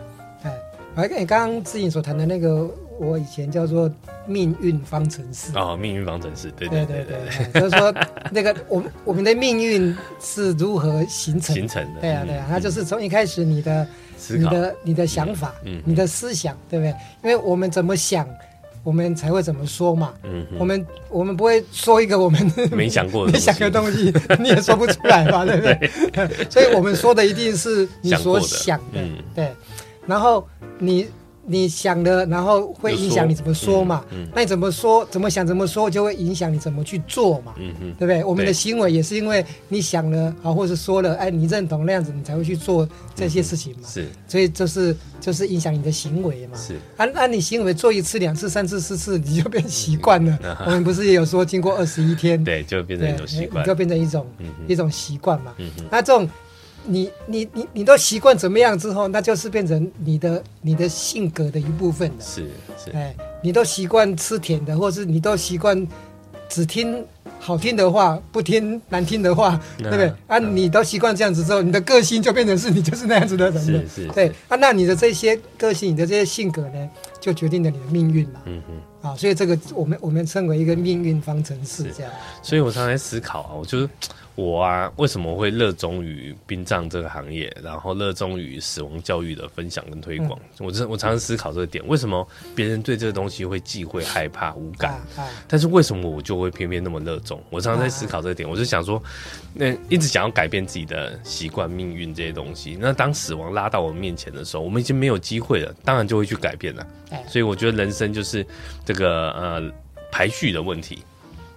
哎，我还跟你刚刚志颖所谈的那个，我以前叫做命运方程式。哦，命运方程式，对对对对，就是说那个我们我们的命运是如何形成形成的？对啊对啊，它就是从一开始你的你的你的想法，嗯，你的思想，对不对？因为我们怎么想，我们才会怎么说嘛。嗯，我们我们不会说一个我们 *laughs* 没想过没想的东西，你也说不出来嘛，*laughs* 对不对？*laughs* 所以我们说的一定是你所想的，对。然后你你想的，然后会影响你怎么说嘛？嗯嗯、那你怎么说，怎么想，怎么说，就会影响你怎么去做嘛？嗯嗯，对不对？我们的行为也是因为你想了啊，或者说了，哎，你认同那样子，你才会去做这些事情嘛。是，所以就是就是影响你的行为嘛。是，按按你行为做一次、两次、三次、四次，你就变习惯了。嗯、*laughs* 我们不是也有说，经过二十一天，对，就变成一种习惯，就变成一种、嗯、一种习惯嘛。嗯嗯，那这种。你你你你都习惯怎么样之后，那就是变成你的你的性格的一部分了。是是，哎，你都习惯吃甜的，或是你都习惯只听好听的话，不听难听的话，*laughs* 对不对？啊，你都习惯这样子之后，你的个性就变成是你就是那样子的人了。是是，对啊，那你的这些个性，你的这些性格呢，就决定了你的命运嘛。嗯嗯，啊，所以这个我们我们称为一个命运方程式这样。所以我常常在思考啊，我就是。我啊，为什么会热衷于殡葬这个行业，然后热衷于死亡教育的分享跟推广？嗯、我我常常思考这个点，为什么别人对这个东西会忌讳、害怕、无感，啊啊、但是为什么我就会偏偏那么热衷？我常常在思考这个点，我就想说，那一直想要改变自己的习惯、命运这些东西。那当死亡拉到我们面前的时候，我们已经没有机会了，当然就会去改变了。所以我觉得人生就是这个呃排序的问题。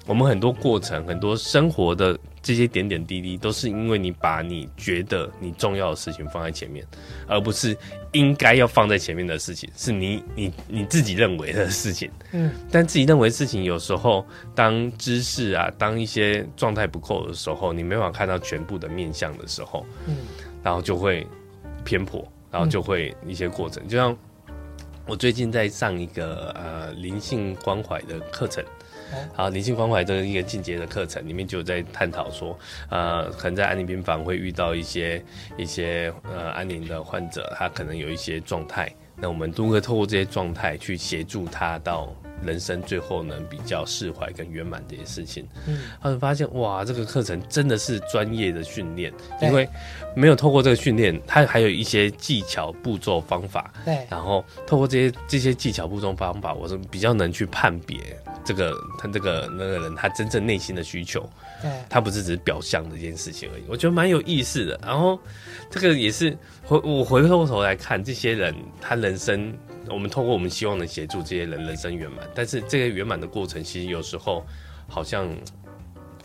我们很多过程，很多生活的这些点点滴滴，都是因为你把你觉得你重要的事情放在前面，而不是应该要放在前面的事情，是你你你自己认为的事情。嗯，但自己认为的事情，有时候当知识啊，当一些状态不够的时候，你没办法看到全部的面相的时候，嗯，然后就会偏颇，然后就会一些过程，就像我最近在上一个呃灵性关怀的课程。好，灵性关怀这个一个进阶的课程里面就在探讨说，呃，可能在安宁病房会遇到一些一些呃安宁的患者，他可能有一些状态，那我们如何透过这些状态去协助他到人生最后能比较释怀跟圆满这些事情？嗯，他就发现哇，这个课程真的是专业的训练，因为没有透过这个训练，他还有一些技巧、步骤、方法，对，然后透过这些这些技巧、步骤、方法，我是比较能去判别。这个他这个那个人他真正内心的需求，对，他不是只是表象的一件事情而已。我觉得蛮有意思的。然后这个也是回我回过头来看这些人，他人生我们透过我们希望能协助这些人人生圆满，但是这个圆满的过程，其实有时候好像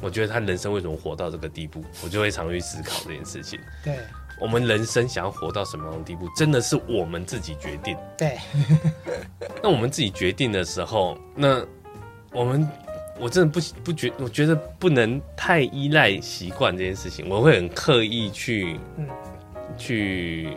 我觉得他人生为什么活到这个地步，我就会常去思考这件事情。对，我们人生想要活到什么样的地步，真的是我们自己决定。对，*laughs* 那我们自己决定的时候，那。我们我真的不不觉，我觉得不能太依赖习惯这件事情。我会很刻意去，嗯，去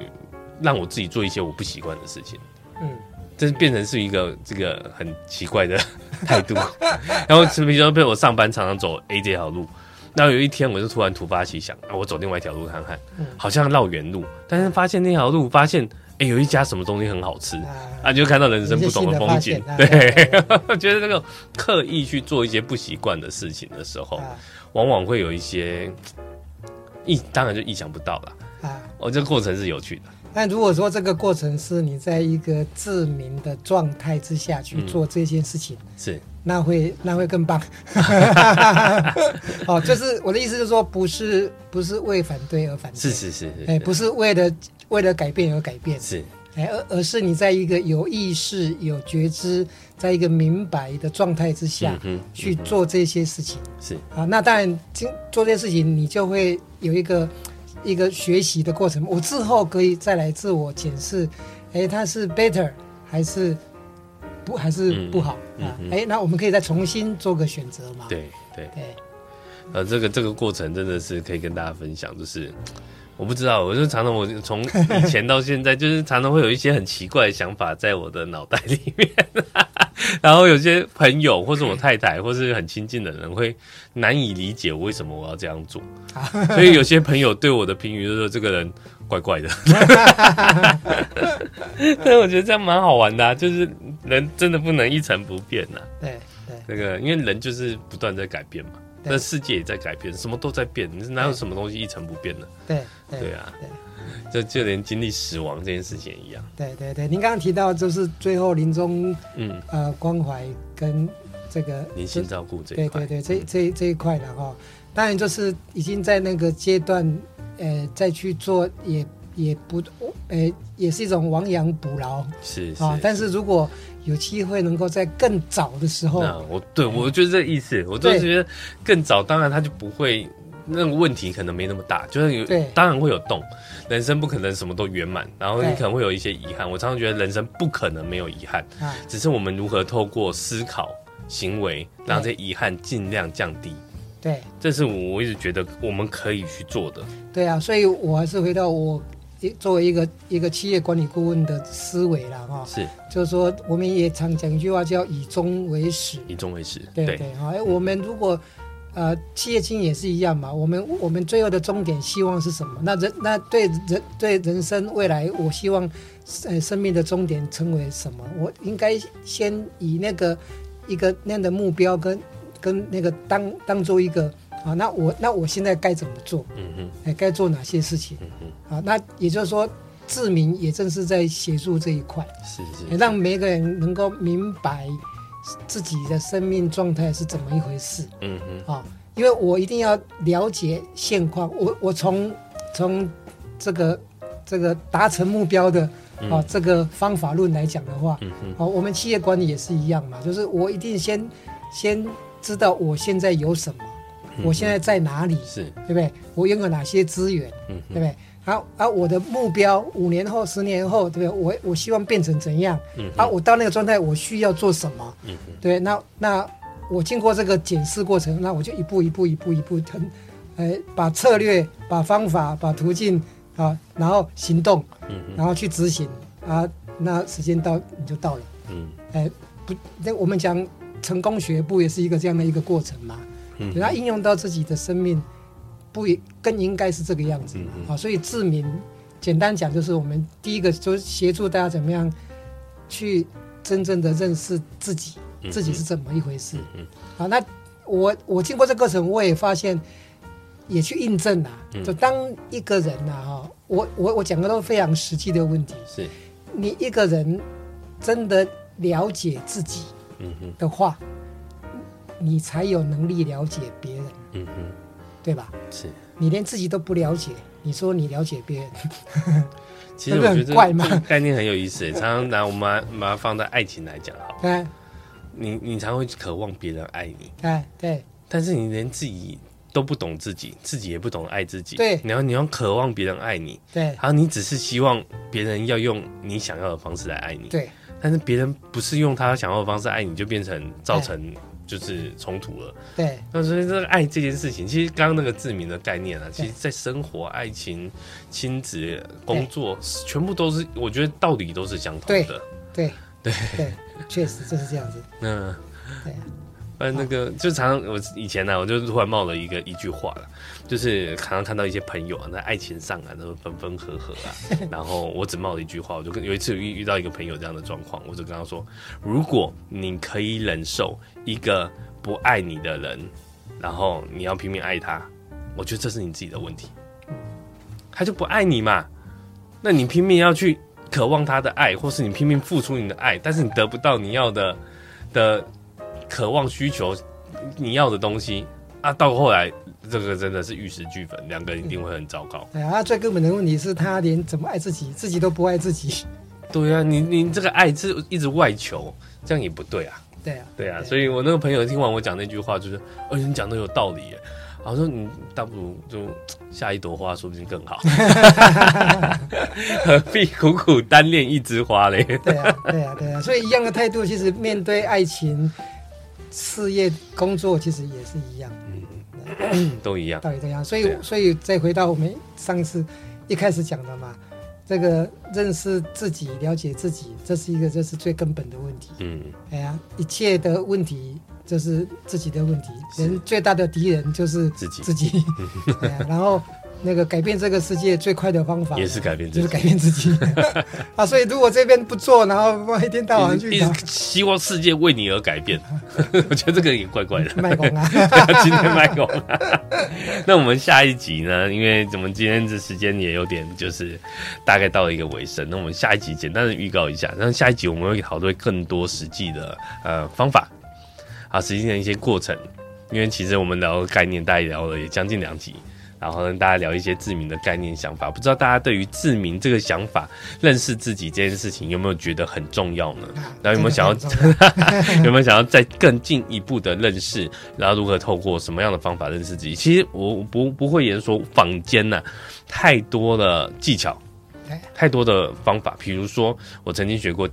让我自己做一些我不习惯的事情，嗯，这是变成是一个这个很奇怪的态度。*laughs* 然后，比如说，被我上班常常走 A 这条路，那有一天我就突然突发奇想，啊，我走另外一条路看看，好像绕远路，但是发现那条路发现。哎、欸，有一家什么东西很好吃啊，啊，就看到人生不同的风景。对，*laughs* 觉得那个刻意去做一些不习惯的事情的时候，啊、往往会有一些意，当然就意想不到了。啊，哦，这个过程是有趣的。但如果说这个过程是你在一个自明的状态之下去做这件事情，嗯、是那会那会更棒。*laughs* 哦，就是我的意思，就是说不是不是为反对而反对，是是是是，哎，不是为了。为了改变而改变，是，哎，而而是你在一个有意识、有觉知，在一个明白的状态之下，嗯嗯、去做这些事情，是啊。那当然，做这些事情，你就会有一个一个学习的过程。我之后可以再来自我检视，哎，它是 better 还是不还是不好、嗯、啊？哎，那我们可以再重新做个选择嘛？对对对。呃，这个这个过程真的是可以跟大家分享，就是。我不知道，我就常常我从 *laughs* 以前到现在，就是常常会有一些很奇怪的想法在我的脑袋里面，*laughs* 然后有些朋友或是我太太或是很亲近的人会难以理解我为什么我要这样做，*laughs* 所以有些朋友对我的评语就是说这个人怪怪的，但我觉得这样蛮好玩的啊，就是人真的不能一成不变呐，对对，这个因为人就是不断在改变嘛。那世界也在改变，什么都在变，哪有什么东西一成不变的？对对，对啊，对，就就连经历死亡这件事情一样。对对对，您刚刚提到就是最后临终，嗯。呃关怀跟这个灵性照顾这一块，对对对，这这这一块的哈，当然就是已经在那个阶段，呃再去做也也不，呃也是一种亡羊补牢，是啊，但是。如果。有机会能够在更早的时候，那我对我就是这个意思，我就是觉得更早，当然他就不会那个问题可能没那么大，就是有当然会有洞，人生不可能什么都圆满，然后你可能会有一些遗憾。我常常觉得人生不可能没有遗憾，只是我们如何透过思考行为，让这些遗憾尽量降低。对，这是我我一直觉得我们可以去做的。对啊，所以我还是回到我。作为一个一个企业管理顾问的思维了哈，是，就是说我们也常讲一句话叫以终为始，以终为始，对对哈。哎，我们如果呃企业经营也是一样嘛，我们我们最后的终点希望是什么？那人那对人对人生未来，我希望呃生命的终点成为什么？我应该先以那个一个那样的目标跟跟那个当当做一个。啊，那我那我现在该怎么做？嗯哼，哎，该做哪些事情？嗯哼，啊，那也就是说，志明也正是在协助这一块，是是，是，让每个人能够明白自己的生命状态是怎么一回事。嗯哼，啊，因为我一定要了解现况，我我从从这个这个达成目标的啊这个方法论来讲的话，嗯哼，啊，我们企业管理也是一样嘛，就是我一定先先知道我现在有什么。我现在在哪里？是，对不对？我拥有哪些资源？嗯，对不对？好，啊，我的目标五年后、十年后，对不对？我我希望变成怎样？嗯，啊，我到那个状态，我需要做什么？嗯，对，那那我经过这个检视过程，那我就一步一步、一步一步，很，呃，把策略、把方法、把途径啊，然后行动，嗯，然后去执行啊，那时间到你就到了。嗯，哎，不，那我们讲成功学不也是一个这样的一个过程吗？嗯，它应用到自己的生命，不也更应该是这个样子？啊、嗯，所以志明，简单讲就是我们第一个就是协助大家怎么样去真正的认识自己，自己是怎么一回事。嗯，好，那我我经过这个过程，我也发现，也去印证了，就当一个人呐，哈，我我我讲的都是非常实际的问题。是，你一个人真的了解自己，嗯哼的话。你才有能力了解别人，嗯哼，对吧？是，你连自己都不了解，你说你了解别人，*laughs* 其实我觉得这个概念很有意思。常常拿我们把把它放在爱情来讲，好，对，你你常会渴望别人爱你，对对，但是你连自己都不懂自己，自己也不懂爱自己，对，然后你要渴望别人爱你，对，然后你只是希望别人要用你想要的方式来爱你，对，但是别人不是用他想要的方式爱你，就变成造成。就是冲突了，对。那所以这个爱这件事情，其实刚刚那个志明的概念啊，其实在生活、爱情、亲子、工作，全部都是，我觉得道理都是相同的。对对对，确实就是这样子。*laughs* 嗯，对。呃，那个就常常我以前呢、啊，我就突然冒了一个一句话了，就是常常看到一些朋友啊，在爱情上啊，都分分合合啊，*laughs* 然后我只冒了一句话，我就跟有一次遇遇到一个朋友这样的状况，我就跟他说，如果你可以忍受一个不爱你的人，然后你要拼命爱他，我觉得这是你自己的问题，他就不爱你嘛，那你拼命要去渴望他的爱，或是你拼命付出你的爱，但是你得不到你要的的。渴望需求你要的东西啊，到后来这个真的是玉石俱焚，两个人一定会很糟糕。对啊，最根本的问题是他连怎么爱自己，自己都不爱自己。*laughs* 对啊，你你这个爱是一直外求，这样也不对啊。对啊，对啊，所以我那个朋友听完我讲那句话，就是，而且你讲的有道理耶。然后说你倒不如就下一朵花，说不定更好。*laughs* 何必苦苦单恋一枝花嘞？对啊，对啊，对啊。所以一样的态度，其实面对爱情。事业工作其实也是一样，嗯，都一样，道理都一样。所以，所以再回到我们上次一开始讲的嘛，这个认识自己、了解自己，这是一个这是最根本的问题。嗯，哎呀，一切的问题就是自己的问题，人最大的敌人就是自己自己。*laughs* 然后。那个改变这个世界最快的方法也是改变自己，就是改变自己 *laughs* 啊！所以如果这边不做，然后一天到晚去希望世界为你而改变，*laughs* 我觉得这个也怪怪的。卖公啊，*laughs* 今天卖公。那我们下一集呢？因为我们今天这时间也有点，就是大概到了一个尾声。那我们下一集简单的预告一下，那下一集我们会讨论更多实际的呃方法啊，实际的一些过程。因为其实我们聊的概念，大概聊了也将近两集。然后跟大家聊一些自明的概念想法，不知道大家对于自明这个想法、认识自己这件事情有没有觉得很重要呢？然后有没有想要 *laughs* 有没有想要再更进一步的认识？然后如何透过什么样的方法认识自己？其实我不不会言说坊间呐、啊，太多的技巧，太多的方法，比如说我曾经学过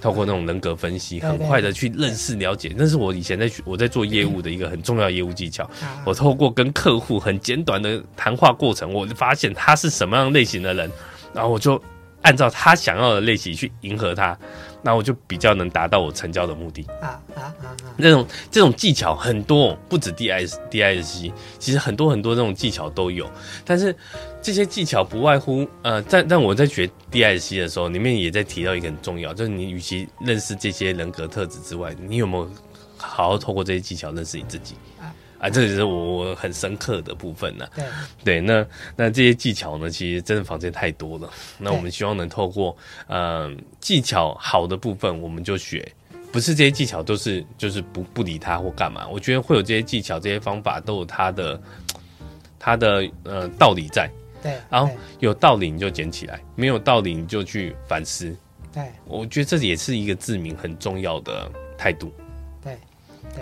透过那种人格分析，很快的去认识了解，那是我以前在我在做业务的一个很重要的业务技巧。我透过跟客户很简短的谈话过程，我就发现他是什么样类型的人，然后我就按照他想要的类型去迎合他。那我就比较能达到我成交的目的啊啊啊啊！这种这种技巧很多，不止 D I D I C，其实很多很多这种技巧都有。但是这些技巧不外乎呃，在但我在学 D I S C 的时候，里面也在提到一个很重要，就是你与其认识这些人格特质之外，你有没有好好透过这些技巧认识你自己？啊，这也是我我很深刻的部分呢。对，对，那那这些技巧呢，其实真的房间太多了。那我们希望能透过呃技巧好的部分，我们就学，不是这些技巧都是就是不不理他或干嘛。我觉得会有这些技巧、这些方法都有它的它的呃道理在。对，然后有道理你就捡起来，没有道理你就去反思。对，我觉得这也是一个自明很重要的态度。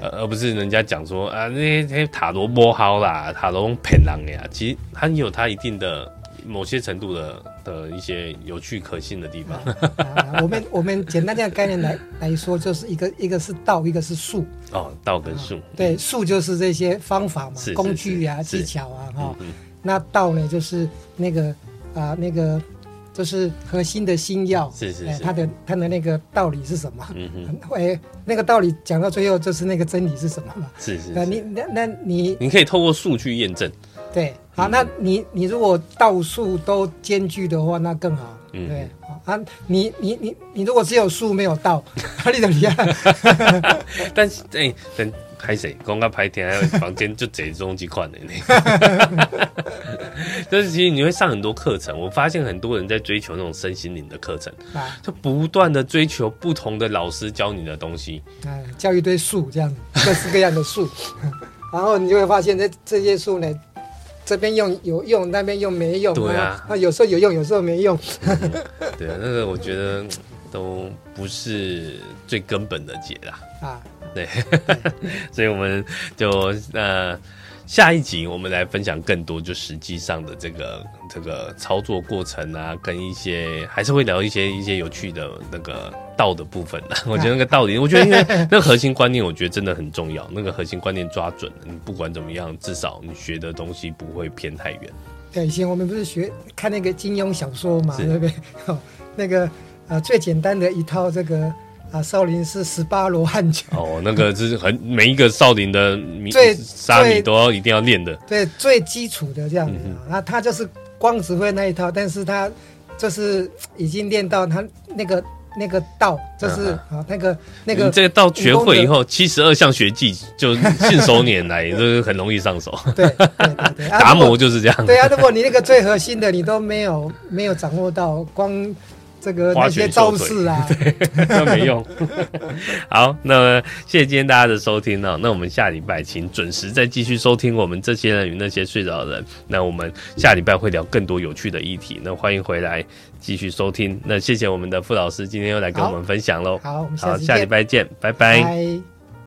呃，而不是人家讲说啊，那些那些塔罗不好啦，塔罗骗人的呀。其实它有它一定的某些程度的的一些有趣可信的地方。我们我们简单这样概念来来说，就是一个一个是道，一个是术。哦，道跟术。对，术就是这些方法嘛，工具啊，技巧啊，哈。那道呢，就是那个啊，那个。就是核心的心要，是是是，它的它的那个道理是什么？嗯嗯，哎，那个道理讲到最后就是那个真理是什么嘛？是是，那你那那你你可以透过数去验证。对，好，那你你如果道术都兼具的话，那更好。嗯，对，啊，你你你你如果只有术没有道，*laughs* 你怎么样？*laughs* 但是哎，等。拍谁？公开拍天，还有房间就这种几款的呢。*laughs* 就是其实你会上很多课程，我发现很多人在追求那种身心灵的课程，就不断的追求不同的老师教你的东西，教一堆术这样，各式各样的术，*laughs* 然后你就会发现这这些术呢，这边用有用，那边用没用，对啊，啊有时候有用，有时候没用。对啊，那个我觉得都不是最根本的解啦。*laughs* 啊。对，所以我们就呃下一集我们来分享更多，就实际上的这个这个操作过程啊，跟一些还是会聊一些一些有趣的那个道的部分的。*laughs* 我觉得那个道理，我觉得因为那个核心观念，我觉得真的很重要。那个核心观念抓准了，你不管怎么样，至少你学的东西不会偏太远。对，以前我们不是学看那个金庸小说嘛，对不对？那个呃最简单的一套这个。啊，少林寺十八罗汉拳哦，那个是很每一个少林的米最沙弥都要一定要练的，对，最基础的这样子啊。他就是光只会那一套，但是他就是已经练到他那个那个道，就是啊那个那个这个道学会以后，七十二项学技就信手拈来，*laughs* 就是很容易上手。对对对对，*laughs* 达摩就是这样。对啊，如果你那个最核心的你都没有没有掌握到，光。这个那些招式啊，*laughs* 对，都没用。*laughs* 好，那谢谢今天大家的收听哦。那我们下礼拜请准时再继续收听我们这些人与那些睡着的人。那我们下礼拜会聊更多有趣的议题。那欢迎回来继续收听。那谢谢我们的傅老师今天又来跟我们分享喽。好，好，下礼拜见，拜拜。拜拜。